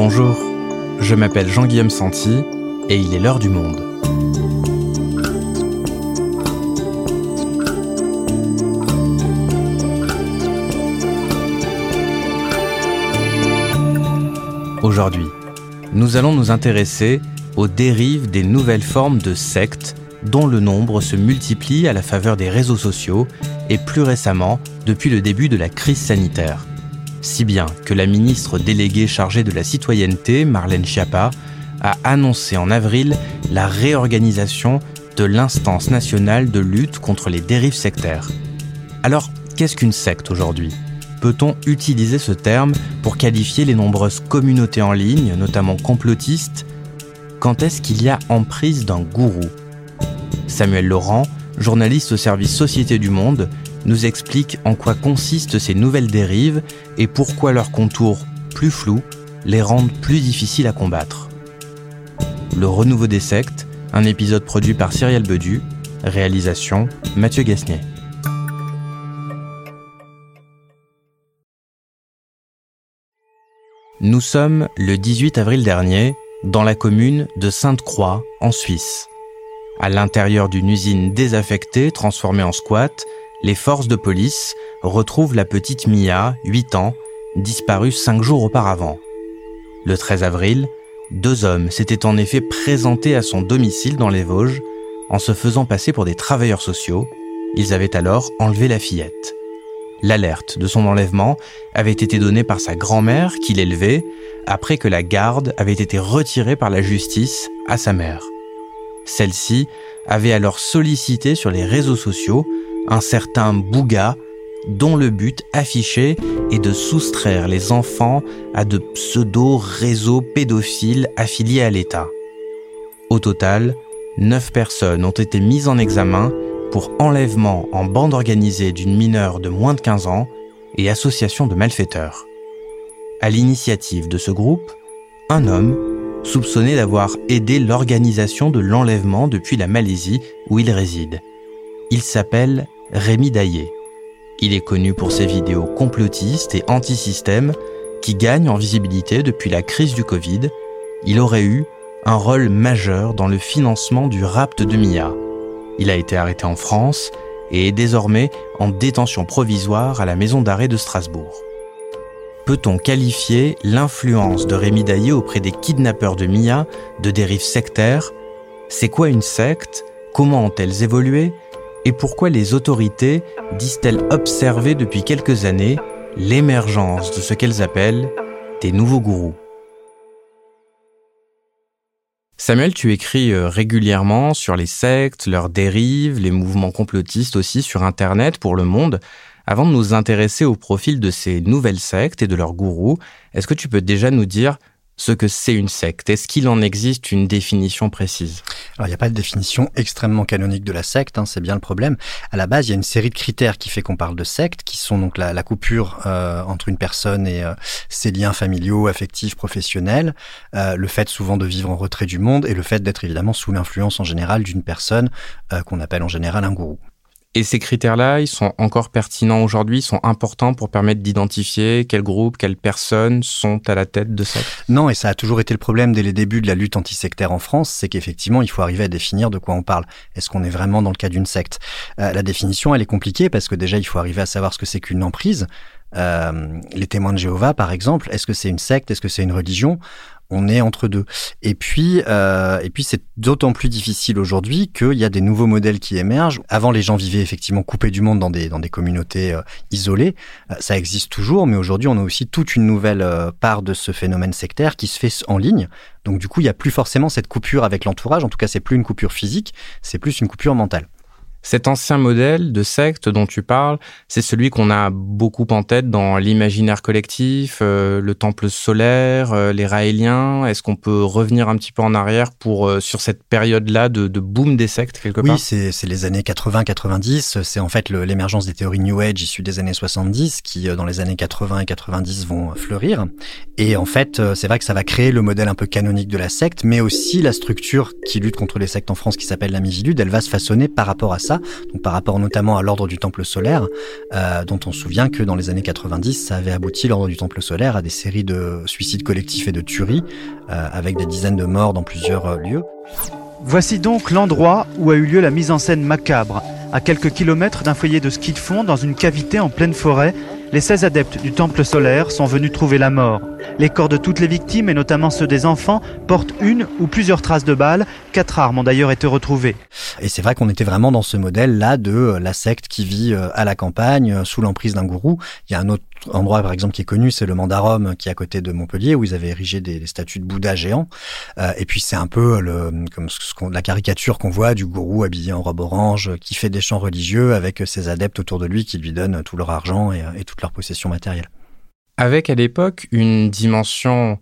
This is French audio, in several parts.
Bonjour, je m'appelle Jean-Guillaume Santi et il est l'heure du monde. Aujourd'hui, nous allons nous intéresser aux dérives des nouvelles formes de sectes dont le nombre se multiplie à la faveur des réseaux sociaux et plus récemment depuis le début de la crise sanitaire. Si bien que la ministre déléguée chargée de la citoyenneté, Marlène Schiappa, a annoncé en avril la réorganisation de l'instance nationale de lutte contre les dérives sectaires. Alors, qu'est-ce qu'une secte aujourd'hui? Peut-on utiliser ce terme pour qualifier les nombreuses communautés en ligne, notamment complotistes? Quand est-ce qu'il y a emprise d'un gourou? Samuel Laurent, journaliste au service Société du Monde, nous explique en quoi consistent ces nouvelles dérives et pourquoi leurs contours plus flous les rendent plus difficiles à combattre. Le renouveau des sectes, un épisode produit par Cyrielle Bedu, réalisation Mathieu Gasnier. Nous sommes le 18 avril dernier dans la commune de Sainte-Croix, en Suisse. À l'intérieur d'une usine désaffectée transformée en squat, les forces de police retrouvent la petite Mia, 8 ans, disparue cinq jours auparavant. Le 13 avril, deux hommes s'étaient en effet présentés à son domicile dans les Vosges en se faisant passer pour des travailleurs sociaux. Ils avaient alors enlevé la fillette. L'alerte de son enlèvement avait été donnée par sa grand-mère qui l'élevait après que la garde avait été retirée par la justice à sa mère. Celle-ci avait alors sollicité sur les réseaux sociaux un certain Bouga dont le but affiché est de soustraire les enfants à de pseudo-réseaux pédophiles affiliés à l'État. Au total, neuf personnes ont été mises en examen pour enlèvement en bande organisée d'une mineure de moins de 15 ans et association de malfaiteurs. À l'initiative de ce groupe, un homme, soupçonné d'avoir aidé l'organisation de l'enlèvement depuis la Malaisie où il réside. Il s'appelle Rémi Daillé. Il est connu pour ses vidéos complotistes et anti-système qui gagnent en visibilité depuis la crise du Covid. Il aurait eu un rôle majeur dans le financement du rapt de Mia. Il a été arrêté en France et est désormais en détention provisoire à la maison d'arrêt de Strasbourg. Peut-on qualifier l'influence de Rémi Daillé auprès des kidnappeurs de Mia de dérives sectaires? C'est quoi une secte? Comment ont-elles évolué? Et pourquoi les autorités disent-elles observer depuis quelques années l'émergence de ce qu'elles appellent des nouveaux gourous? Samuel, tu écris euh, régulièrement sur les sectes, leurs dérives, les mouvements complotistes aussi sur Internet pour le monde. Avant de nous intéresser au profil de ces nouvelles sectes et de leurs gourous, est-ce que tu peux déjà nous dire ce que c'est une secte? Est-ce qu'il en existe une définition précise? Alors, il n'y a pas de définition extrêmement canonique de la secte, hein, c'est bien le problème. À la base, il y a une série de critères qui fait qu'on parle de secte, qui sont donc la, coupure euh, entre une personne et euh, ses liens familiaux, affectifs, professionnels, euh, le fait souvent de vivre en retrait du monde et le fait d'être évidemment sous l'influence en général d'une personne qu'on appelle en général un gourou. Et ces critères-là, ils sont encore pertinents aujourd'hui, sont importants pour permettre d'identifier quels groupes, quelles personnes sont à la tête de ça Non, et ça a toujours été le problème dès les débuts de la lutte antisectaire en France, c'est qu'effectivement, il faut arriver à définir de quoi on parle. Est-ce qu'on est vraiment dans le cas d'une secte? Euh, La définition, elle est compliquée parce que déjà, il faut arriver à savoir ce que c'est qu'une emprise. Euh, les témoins de Jéhovah, par exemple, est-ce que c'est une secte? Est-ce que c'est une religion? On est entre deux. Et puis, euh, et puis c'est d'autant plus difficile aujourd'hui qu'il y a des nouveaux modèles qui émergent. Avant, les gens vivaient effectivement coupés du monde dans des, dans des communautés euh, isolées. Euh, ça existe toujours, mais aujourd'hui, on a aussi toute une nouvelle part de ce phénomène sectaire qui se fait en ligne. Donc du coup, il n'y a plus forcément cette coupure avec l'entourage. En tout cas, c'est plus une coupure physique, c'est plus une coupure mentale. Cet ancien modèle de secte dont tu parles, c'est celui qu'on a beaucoup en tête dans l'imaginaire collectif, euh, le temple solaire, euh, les Raéliens. Est-ce qu'on peut revenir un petit peu en arrière pour euh, sur cette période-là de, de, boom des sectes quelque part? Oui, c'est les années 80-90. C'est en fait l'émergence des théories New Age issues des années 70 qui, dans les années 80 et 90, vont fleurir. Et en fait, c'est vrai que ça va créer le modèle un peu canonique de la secte, mais aussi la structure qui lutte contre les sectes en France, qui s'appelle la Mivilude, elle va se façonner par rapport à ça par rapport notamment à l'ordre du Temple solaire, euh, dont on se souvient que dans les années 90, ça avait abouti, l'ordre du Temple solaire, à des séries de suicides collectifs et de tueries, euh, avec des dizaines de morts dans plusieurs euh, lieux. Voici donc l'endroit où a eu lieu la mise en scène macabre, à quelques kilomètres d'un foyer de ski de fond dans une cavité en pleine forêt les 16 adeptes du temple solaire sont venus trouver la mort. Les corps de toutes les victimes, et notamment ceux des enfants, portent une ou plusieurs traces de balles. Quatre armes ont d'ailleurs été retrouvées. Et c'est vrai qu'on était vraiment dans ce modèle-là de euh, la secte qui vit euh, à la campagne, euh, sous l'emprise d'un gourou. Il y a un autre endroit, par exemple, qui est connu, c'est le Mandarum, qui est à côté de Montpellier, où ils avaient érigé des, statues de Bouddha géants. et puis c'est un peu comme la caricature qu'on voit du gourou habillé en robe orange, qui fait des chants religieux avec ses adeptes autour de lui qui lui donnent tout leur argent et, et toute leur possession matérielle. Avec à l'époque une dimension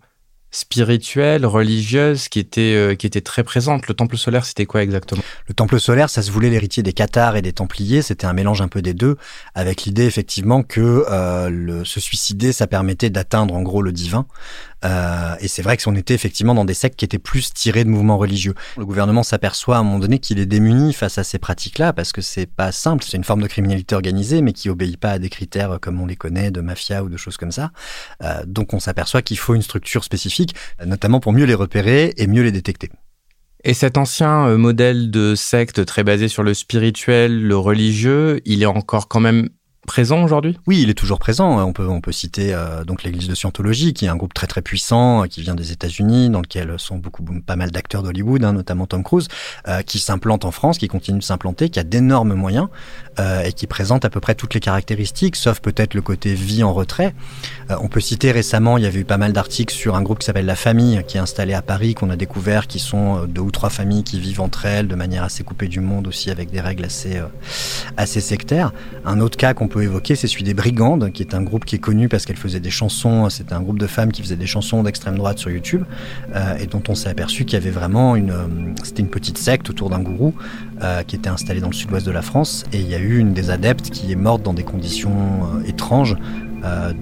spirituelle, religieuse qui était, euh, qui était très présente. Le temple solaire, c'était quoi exactement? Le temple solaire, ça se voulait l'héritier des Cathares et des Templiers. C'était un mélange un peu des deux, avec l'idée effectivement que euh, le, se suicider, ça permettait d'atteindre en gros le divin. Euh, et c'est vrai que si on était effectivement dans des sectes qui étaient plus tirés de mouvements religieux. Le gouvernement s'aperçoit à un moment donné qu'il est démuni face à ces pratiques-là parce que c'est pas simple. C'est une forme de criminalité organisée, mais qui obéit pas à des critères comme on les connaît de mafia ou de choses comme ça. Euh, donc on s'aperçoit qu'il faut une structure spécifique, notamment pour mieux les repérer et mieux les détecter. Et cet ancien euh, modèle de secte très basé sur le spirituel, le religieux, il est encore quand même présent aujourd'hui? Oui, il est toujours présent. On peut, on peut citer euh, donc l'Église de Scientologie, qui est un groupe très très puissant, euh, qui vient des États-Unis, dans lequel sont beaucoup pas mal d'acteurs d'Hollywood, hein, notamment Tom Cruise, euh, qui s'implante en France, qui continue de s'implanter, qui a d'énormes moyens et qui présente à peu près toutes les caractéristiques, sauf peut-être le côté vie en retrait. on peut citer récemment, il y avait eu pas mal d'articles sur un groupe qui s'appelle La Famille, qui est installé à Paris, qu'on a découvert, qui sont deux ou trois familles qui vivent entre elles de manière assez coupée du monde aussi, avec des règles assez assez sectaires. Un autre cas qu'on peut évoquer, c'est celui des Brigandes, qui est un groupe qui est connu parce qu'elle faisait des chansons. C'était un groupe de femmes qui faisaient des chansons d'extrême droite sur YouTube euh, et dont on s'est aperçu qu'il y avait vraiment une. Euh, c'était une petite secte autour d'un gourou euh, qui était installé dans le sud-ouest de la France et il y a eu une des adeptes qui est morte dans des conditions étranges.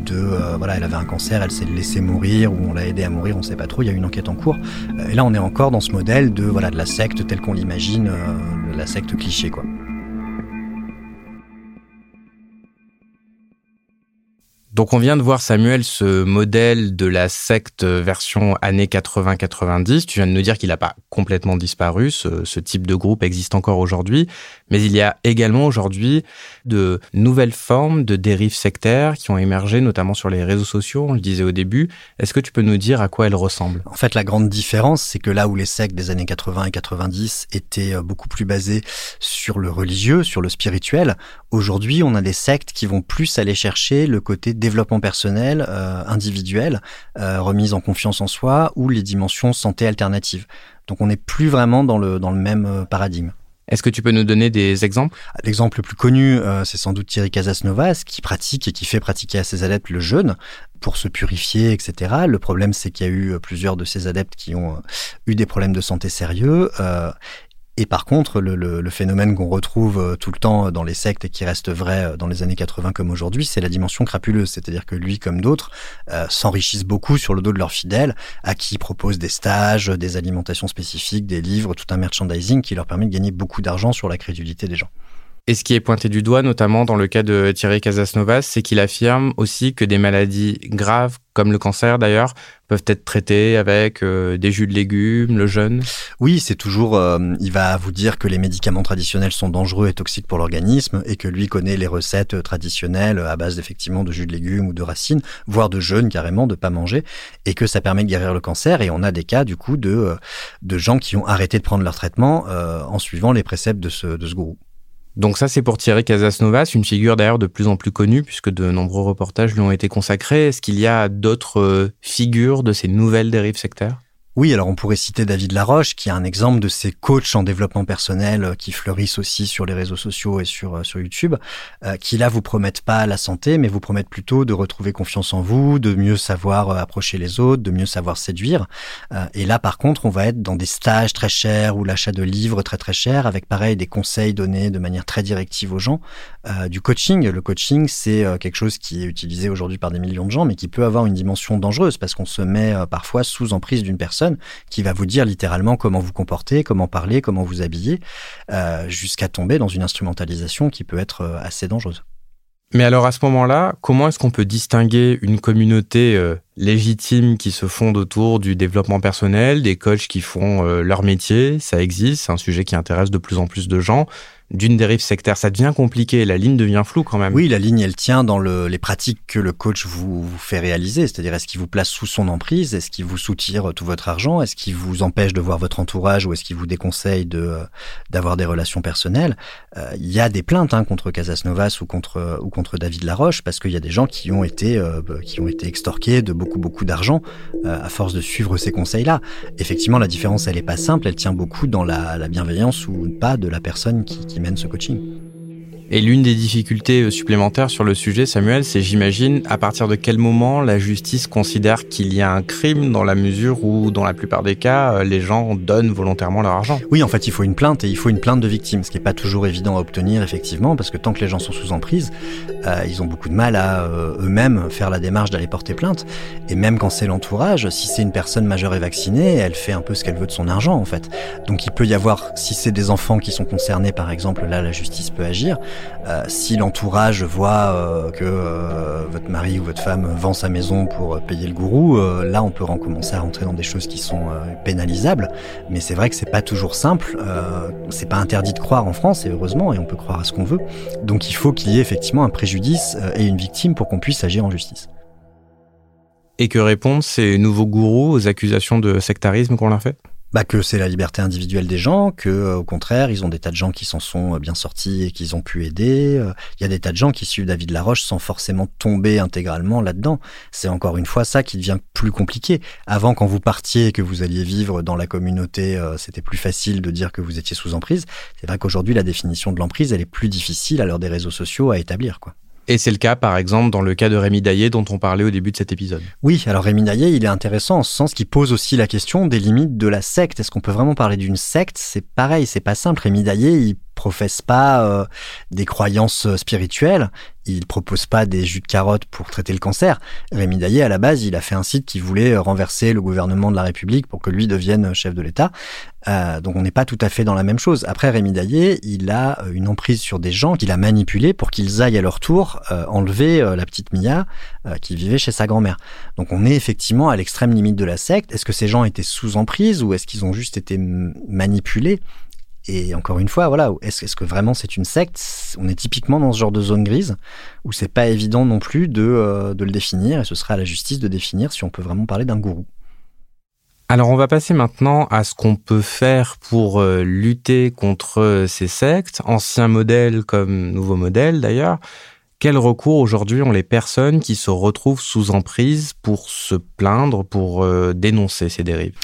de voilà elle avait un cancer elle s'est laissée mourir ou on l'a aidé à mourir on sait pas trop il y a une enquête en cours et là on est encore dans ce modèle de voilà de la secte telle qu'on l'imagine la secte cliché quoi Donc on vient de voir Samuel ce modèle de la secte version années 80-90. Tu viens de nous dire qu'il n'a pas complètement disparu. Ce, type de groupe existe encore aujourd'hui. Mais il y a également aujourd'hui de nouvelles formes de dérives sectaires qui ont émergé notamment sur les réseaux sociaux, on le disait au début. Est-ce que tu peux nous dire à quoi elles ressemblent? En fait, la grande différence, c'est que là où les sectes des années 80 et 90 étaient euh, beaucoup plus basées sur le religieux, sur le spirituel, aujourd'hui on a des sectes qui vont plus aller chercher le côté développement personnel, euh, individuel, euh, remise en confiance en soi ou les dimensions santé alternative. Donc on n'est plus vraiment dans le, dans le même paradigme. Est-ce que tu peux nous donner des exemples? L'exemple le plus connu, c'est sans doute Thierry Casasnovas, qui pratique et qui fait pratiquer à ses adeptes le jeûne pour se purifier, etc. Le problème, c'est qu'il y a eu plusieurs de ses adeptes qui ont eu des problèmes de santé sérieux. Et par contre, le, phénomène qu'on retrouve euh, tout le temps dans les sectes et qui reste vrai euh, dans les années 80 comme aujourd'hui, c'est la dimension crapuleuse. C'est-à-dire que lui, comme d'autres, euh, s'enrichissent beaucoup sur le dos de leurs fidèles, à qui ils proposent des stages, des alimentations spécifiques, des livres, tout un merchandising qui leur permet de gagner beaucoup d'argent sur la crédulité des gens. Et ce qui est pointé du doigt, notamment dans le cas de Thierry Casasnovas, c'est qu'il affirme aussi que des maladies graves, comme le cancer d'ailleurs, peuvent être traitées avec euh, des jus de légumes, le jeûne. Oui, c'est toujours. Euh, il va vous dire que les médicaments traditionnels sont dangereux et toxiques pour l'organisme et que lui connaît les recettes traditionnelles à base effectivement de jus de légumes ou de racines, voire de jeûne carrément, de pas manger, et que ça permet de guérir le cancer. Et on a des cas du coup de euh, de gens qui ont arrêté de prendre leur traitement en suivant les préceptes de ce de ce gourou. Donc ça, c'est pour Thierry Casasnovas, une figure d'ailleurs de plus en plus connue puisque de nombreux reportages lui ont été consacrés. Est-ce qu'il y a d'autres euh, figures de ces nouvelles dérives sectaires? Oui, alors on pourrait citer David Laroche, qui est un exemple de ces coachs en développement personnel euh, qui fleurissent aussi sur les réseaux sociaux et sur, euh, sur YouTube, euh, qui là vous promettent pas la santé, mais vous promettent plutôt de retrouver confiance en vous, de mieux savoir approcher les autres, de mieux savoir séduire. et là, par contre, on va être dans des stages très chers ou l'achat de livres très très chers, avec pareil des conseils donnés de manière très directive aux gens. du coaching, le coaching, c'est quelque chose qui est utilisé aujourd'hui par des millions de gens, mais qui peut avoir une dimension dangereuse parce qu'on se met parfois sous emprise d'une personne qui va vous dire littéralement comment vous comporter, comment parler, comment vous habiller, euh, jusqu'à tomber dans une instrumentalisation qui peut être euh, assez dangereuse. Mais alors à ce moment-là, comment est-ce qu'on peut distinguer une communauté euh, légitime qui se fonde autour du développement personnel, des coachs qui font leur métier, ça existe, c'est un sujet qui intéresse de plus en plus de gens, d'une dérive sectaire. Ça devient compliqué, la ligne devient floue quand même. Oui, la ligne, elle tient dans le, les pratiques que le coach vous, fait réaliser. C'est-à-dire, est-ce qu'il vous place sous son emprise? Est-ce qu'il vous soutire tout votre argent? Est-ce qu'il vous empêche de voir votre entourage Ou est-ce qu'il vous déconseille d'avoir des relations personnelles? Euh, Il y a des plaintes hein, contre Casas Novas ou contre, ou contre David Laroche, parce qu'il y a des gens qui ont été, euh, qui ont été extorqués de beaucoup, beaucoup d'argent euh, à force de suivre ces conseils-là. Effectivement, la différence, elle est pas simple. Elle tient beaucoup dans la, la bienveillance ou pas de la personne qui mène ce coaching. Et l'une des difficultés euh, supplémentaires sur le sujet, Samuel, c'est j'imagine à partir de quel moment la justice considère qu'il y a un crime dans la mesure où, dans la plupart des cas, euh, les gens donnent volontairement leur argent? Oui, en fait, il faut une plainte et il faut une plainte de victime, ce qui n'est pas toujours évident à obtenir, effectivement, parce que tant que les gens sont sous emprise, euh, ils ont beaucoup de mal à eux-mêmes faire la démarche d'aller porter plainte. Et même quand c'est l'entourage, si c'est une personne majeure et vaccinée, elle fait un peu ce qu'elle veut de son argent, en fait. Donc il peut y avoir, si c'est des enfants qui sont concernés, par exemple, là, la justice peut agir. Euh, si l'entourage voit euh, que euh, votre mari ou votre femme vend sa maison pour payer le gourou, là on peut recommencer à rentrer dans des choses qui sont pénalisables. Mais c'est vrai que c'est pas toujours simple. c'est pas interdit de croire en France, et heureusement, et on peut croire à ce qu'on veut. Donc il faut qu'il y ait effectivement un préjudice et une victime pour qu'on puisse agir en justice. Et que répondent ces nouveaux gourous aux accusations de sectarisme qu'on leur fait? Bah, que c'est la liberté individuelle des gens, que euh, au contraire, ils ont des tas de gens qui s'en sont euh, bien sortis et qu'ils ont pu aider. Euh, il y a des tas de gens qui suivent David Laroche sans forcément tomber intégralement là-dedans. C'est encore une fois ça qui devient plus compliqué. Avant, quand vous partiez et que vous alliez vivre dans la communauté, c'était plus facile de dire que vous étiez sous emprise. C'est vrai qu'aujourd'hui, la définition de l'emprise, elle est plus difficile à l'heure des réseaux sociaux à établir, quoi. Et c'est le cas, par exemple, dans le cas de Rémi Daillé dont on parlait au début de cet épisode. Oui, alors Rémi Daillé, il est intéressant en ce sens qu'il pose aussi la question des limites de la secte. Est-ce qu'on peut vraiment parler d'une secte? C'est pareil, c'est pas simple. Rémi Daillé, il professe pas euh, des croyances euh, spirituelles, il propose pas des jus de carottes pour traiter le cancer. Rémi Daillé, à la base, il a fait un site qui voulait euh, renverser le gouvernement de la République pour que lui devienne chef de l'État. Donc on n'est pas tout à fait dans la même chose. Après, Rémi Daillé, il a une emprise sur des gens qu'il a manipulés pour qu'ils aillent à leur tour enlever la petite Mia qui vivait chez sa grand-mère. Donc on est effectivement à l'extrême limite de la secte. Est-ce que ces gens étaient sous emprise ou est-ce qu'ils ont juste été manipulés? Et encore une fois, voilà, est-ce que vraiment c'est une secte? On est typiquement dans ce genre de zone grise où c'est pas évident non plus de, euh, de le définir, et ce sera à la justice de définir si on peut vraiment parler d'un gourou. Alors on va passer maintenant à ce qu'on peut faire pour euh, lutter contre ces sectes, anciens modèles comme nouveaux modèles d'ailleurs. Quel recours aujourd'hui ont les personnes qui se retrouvent sous emprise pour se plaindre, pour euh, dénoncer ces dérives?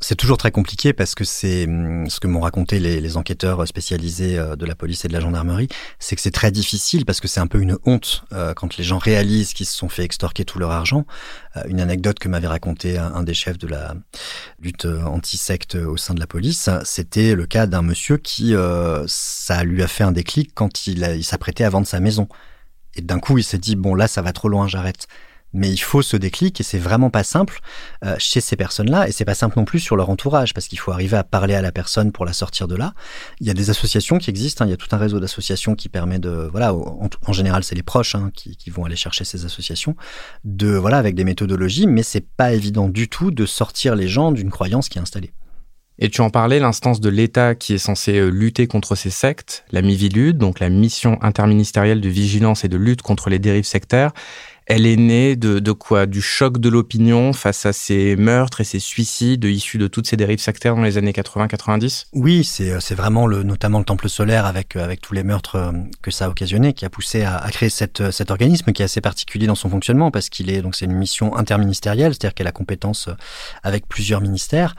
C'est toujours très compliqué parce que c'est hum, ce que m'ont raconté les, enquêteurs spécialisés euh, de la police et de la gendarmerie, c'est que c'est très difficile parce que c'est un peu une honte euh, quand les gens réalisent qu'ils se sont fait extorquer tout leur argent. Euh, une anecdote que m'avait raconté un, des chefs de la lutte anti-secte au sein de la police, c'était le cas d'un monsieur qui, ça lui a fait un déclic quand il, il s'apprêtait à vendre sa maison. Et d'un coup, il s'est dit, bon là, ça va trop loin, j'arrête. Mais il faut ce déclic et c'est vraiment pas simple euh, chez ces personnes-là et c'est pas simple non plus sur leur entourage parce qu'il faut arriver à parler à la personne pour la sortir de là. Il y a des associations qui existent, hein, il y a tout un réseau d'associations qui permet de, voilà, en, général c'est les proches hein, qui, vont aller chercher ces associations, de voilà avec des méthodologies, mais c'est pas évident du tout de sortir les gens d'une croyance qui est installée. Et tu en parlais, l'instance de l'État qui est censée euh, lutter contre ces sectes, la MIVILUD, donc la mission interministérielle de vigilance et de lutte contre les dérives sectaires, elle est née de, de quoi? Du choc de l'opinion face à ces meurtres et ces suicides issus de toutes ces dérives sectaires dans les années 80-90 Oui, c'est, euh, c'est vraiment le, notamment le Temple solaire avec, euh, avec tous les meurtres euh, que ça a occasionné qui a poussé à, à créer cette, cet organisme qui est assez particulier dans son fonctionnement parce qu'il est donc c'est une mission interministérielle, c'est-à-dire qu'elle a compétence avec plusieurs ministères,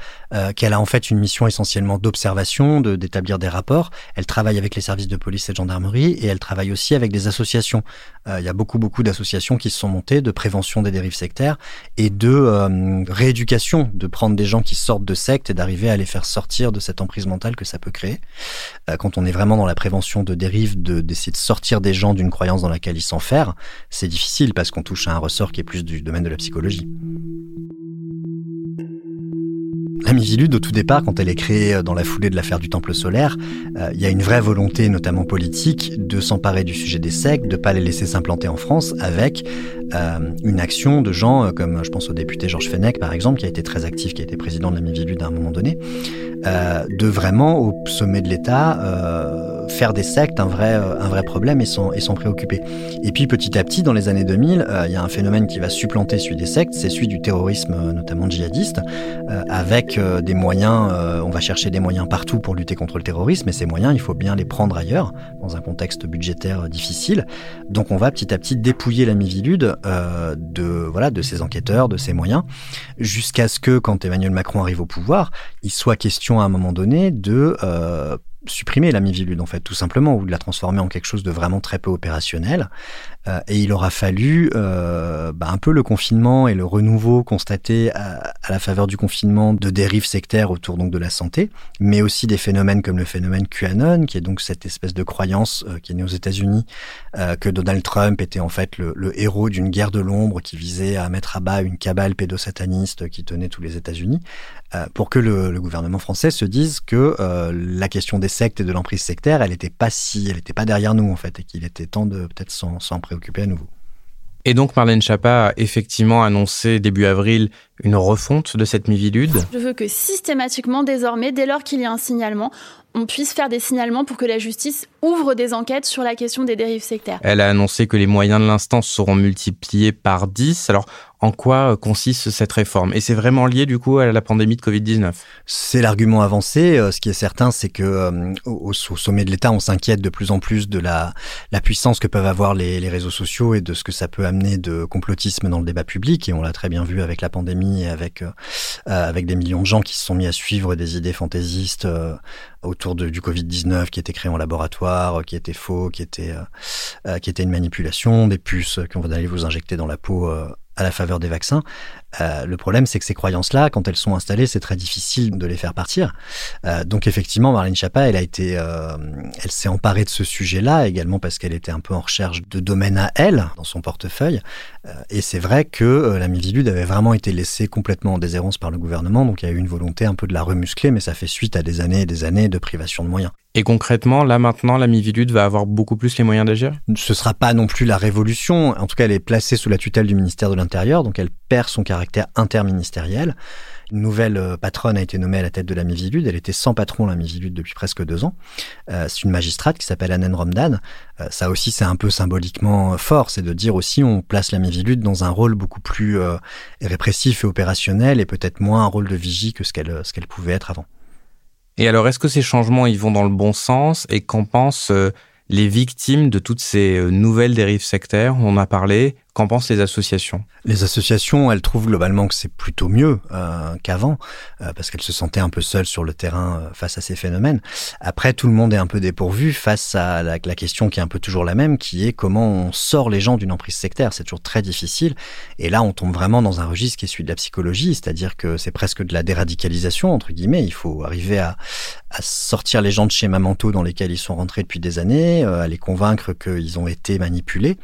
qu'elle a en fait une mission essentiellement d'observation, d'établir des rapports. Elle travaille avec les services de police et de gendarmerie et elle travaille aussi avec des associations. Il y a beaucoup beaucoup d'associations qui montées de prévention des dérives sectaires et de euh, rééducation, de prendre des gens qui sortent de sectes et d'arriver à les faire sortir de cette emprise mentale que ça peut créer. Euh, quand on est vraiment dans la prévention de dérives, de, d'essayer de sortir des gens d'une croyance dans laquelle ils s'enferment, c'est difficile parce qu'on touche à un ressort qui est plus du domaine de la psychologie. La Mivilude, au tout départ, quand elle est créée euh, dans la foulée de l'affaire du Temple solaire, euh, il y a une vraie volonté, notamment politique, de s'emparer du sujet des sectes, de ne pas les laisser s'implanter en France, avec euh, une action de gens comme, je pense au député Georges Fenech, par exemple, qui a été très actif, qui a été président de la Mivilude à un moment donné, de vraiment, au sommet de l'État, faire des sectes un vrai, un vrai problème et s'en, et s'en préoccuper. Et puis petit à petit, dans les années 2000, il y a un phénomène qui va supplanter celui des sectes, c'est celui du terrorisme, notamment djihadiste, avec des moyens, euh, on va chercher des moyens partout pour lutter contre le terrorisme, et ces moyens, il faut bien les prendre ailleurs, dans un contexte budgétaire euh, difficile. Donc on va petit à petit dépouiller la Mivilude euh, de, voilà, de ses enquêteurs, de ses moyens, jusqu'à ce que, quand Emmanuel Macron arrive au pouvoir, il soit question à un moment donné de supprimer la Mivilude en fait tout simplement ou de la transformer en quelque chose de vraiment très peu opérationnel euh, et il aura fallu euh, bah, un peu le confinement et le renouveau constaté à, la faveur du confinement de dérives sectaires autour donc de la santé mais aussi des phénomènes comme le phénomène QAnon qui est donc cette espèce de croyance euh, qui est née aux États-Unis que Donald Trump était en fait le, héros d'une guerre de l'ombre qui visait à mettre à bas une cabale pédosataniste qui tenait tous les États-Unis pour que le, le, gouvernement français se dise que la question des sectes et de l'emprise sectaire, elle n'était pas si, elle n'était pas derrière nous en fait, et qu'il était temps de peut-être s'en préoccuper à nouveau. Et donc Marlène Schiappa a effectivement annoncé début avril une refonte de cette Mivilude. Je veux que systématiquement, désormais, dès lors qu'il y a un signalement, on puisse faire des signalements pour que la justice ouvre des enquêtes sur la question des dérives sectaires. Elle a annoncé que les moyens de l'instance seront multipliés par 10. Alors, en quoi euh, consiste cette réforme? Et c'est vraiment lié du coup à la pandémie de Covid-19 C'est l'argument avancé. Euh, ce qui est certain, c'est que euh, au, sommet de l'État, on s'inquiète de plus en plus de la, puissance que peuvent avoir les, réseaux sociaux et de ce que ça peut amener de complotisme dans le débat public. Et on l'a très bien vu avec la pandémie et avec, avec des millions de gens qui se sont mis à suivre des idées fantaisistes autour de, du Covid-19 qui était créé en laboratoire, qui était faux, qui était, qui une manipulation, des puces qu'on va aller vous injecter dans la peau à la faveur des vaccins. Euh, le problème, c'est que ces croyances-là, quand elles sont installées, c'est très difficile de les faire partir. Euh, donc effectivement, Marlène Schiappa, elle a été, euh, elle s'est emparée de ce sujet-là également parce qu'elle était un peu en recherche de domaine à elle dans son portefeuille. Et c'est vrai que la Mivilude avait vraiment été laissée complètement en déshérence par le gouvernement, donc il y a eu une volonté un peu de la remuscler, mais ça fait suite à des années et des années de privation de moyens. Et concrètement, là maintenant, la Mivilude va avoir beaucoup plus les moyens d'agir? Ce sera pas non plus la révolution. En tout cas, elle est placée sous la tutelle du ministère de l'Intérieur, donc elle perd son caractère interministériel. Une nouvelle euh, patronne a été nommée à la tête de la Mivilude. Elle était sans patron, la Mivilude, depuis presque deux ans. Euh, c'est une magistrate qui s'appelle Anen Romdan. Euh, ça aussi, c'est un peu symboliquement fort. C'est de dire aussi, on place la Mivilude dans un rôle beaucoup plus répressif et opérationnel et peut-être moins un rôle de vigie que ce qu'elle ce qu'elle pouvait être avant. Et alors, est-ce que ces changements, ils vont dans le bon sens? Et qu'en pensent les victimes de toutes ces nouvelles dérives sectaires? On a parlé. Qu'en pensent les associations? Les associations, elles trouvent globalement que c'est plutôt mieux euh, qu'avant, euh, parce qu'elles se sentaient un peu seules sur le terrain euh, face à ces phénomènes. Après, tout le monde est un peu dépourvu face à la, question qui est un peu toujours la même, qui est comment on sort les gens d'une emprise sectaire. C'est toujours très difficile. Et là, on tombe vraiment dans un registre qui est celui de la psychologie, c'est-à-dire que c'est presque de la déradicalisation, entre guillemets. Il faut arriver à sortir les gens de schémas mentaux dans lesquels ils sont rentrés depuis des années, à les convaincre qu'ils ont été manipulés,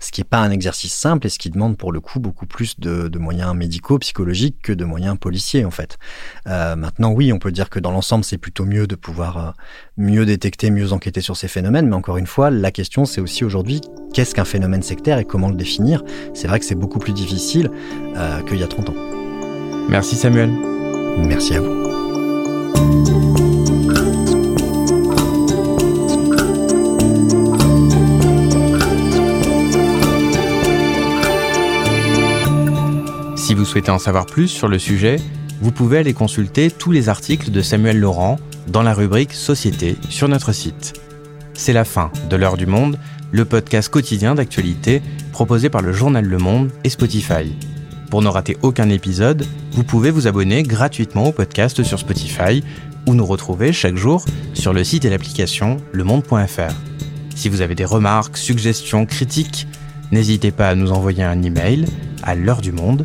ce qui n'est pas un exercice simple et ce qui demande pour le coup beaucoup plus de, moyens médicaux, psychologiques que de moyens policiers en fait. Euh, maintenant, oui, on peut dire que dans l'ensemble, c'est plutôt mieux de pouvoir euh, mieux détecter, mieux enquêter sur ces phénomènes. Mais encore une fois, la question, c'est aussi aujourd'hui qu'est-ce qu'un phénomène sectaire et comment le définir? C'est vrai que c'est beaucoup plus difficile euh, qu'il y a 30 ans. Merci Samuel. Merci à vous. Vous souhaitez en savoir plus sur le sujet, vous pouvez aller consulter tous les articles de Samuel Laurent dans la rubrique Société sur notre site. C'est la fin de L'heure du monde, le podcast quotidien d'actualité proposé par le journal Le Monde et Spotify. Pour ne rater aucun épisode, vous pouvez vous abonner gratuitement au podcast sur Spotify ou nous retrouver chaque jour sur le site et l'application lemonde.fr. Si vous avez des remarques, suggestions, critiques, n'hésitez pas à nous envoyer un email à l'heure du monde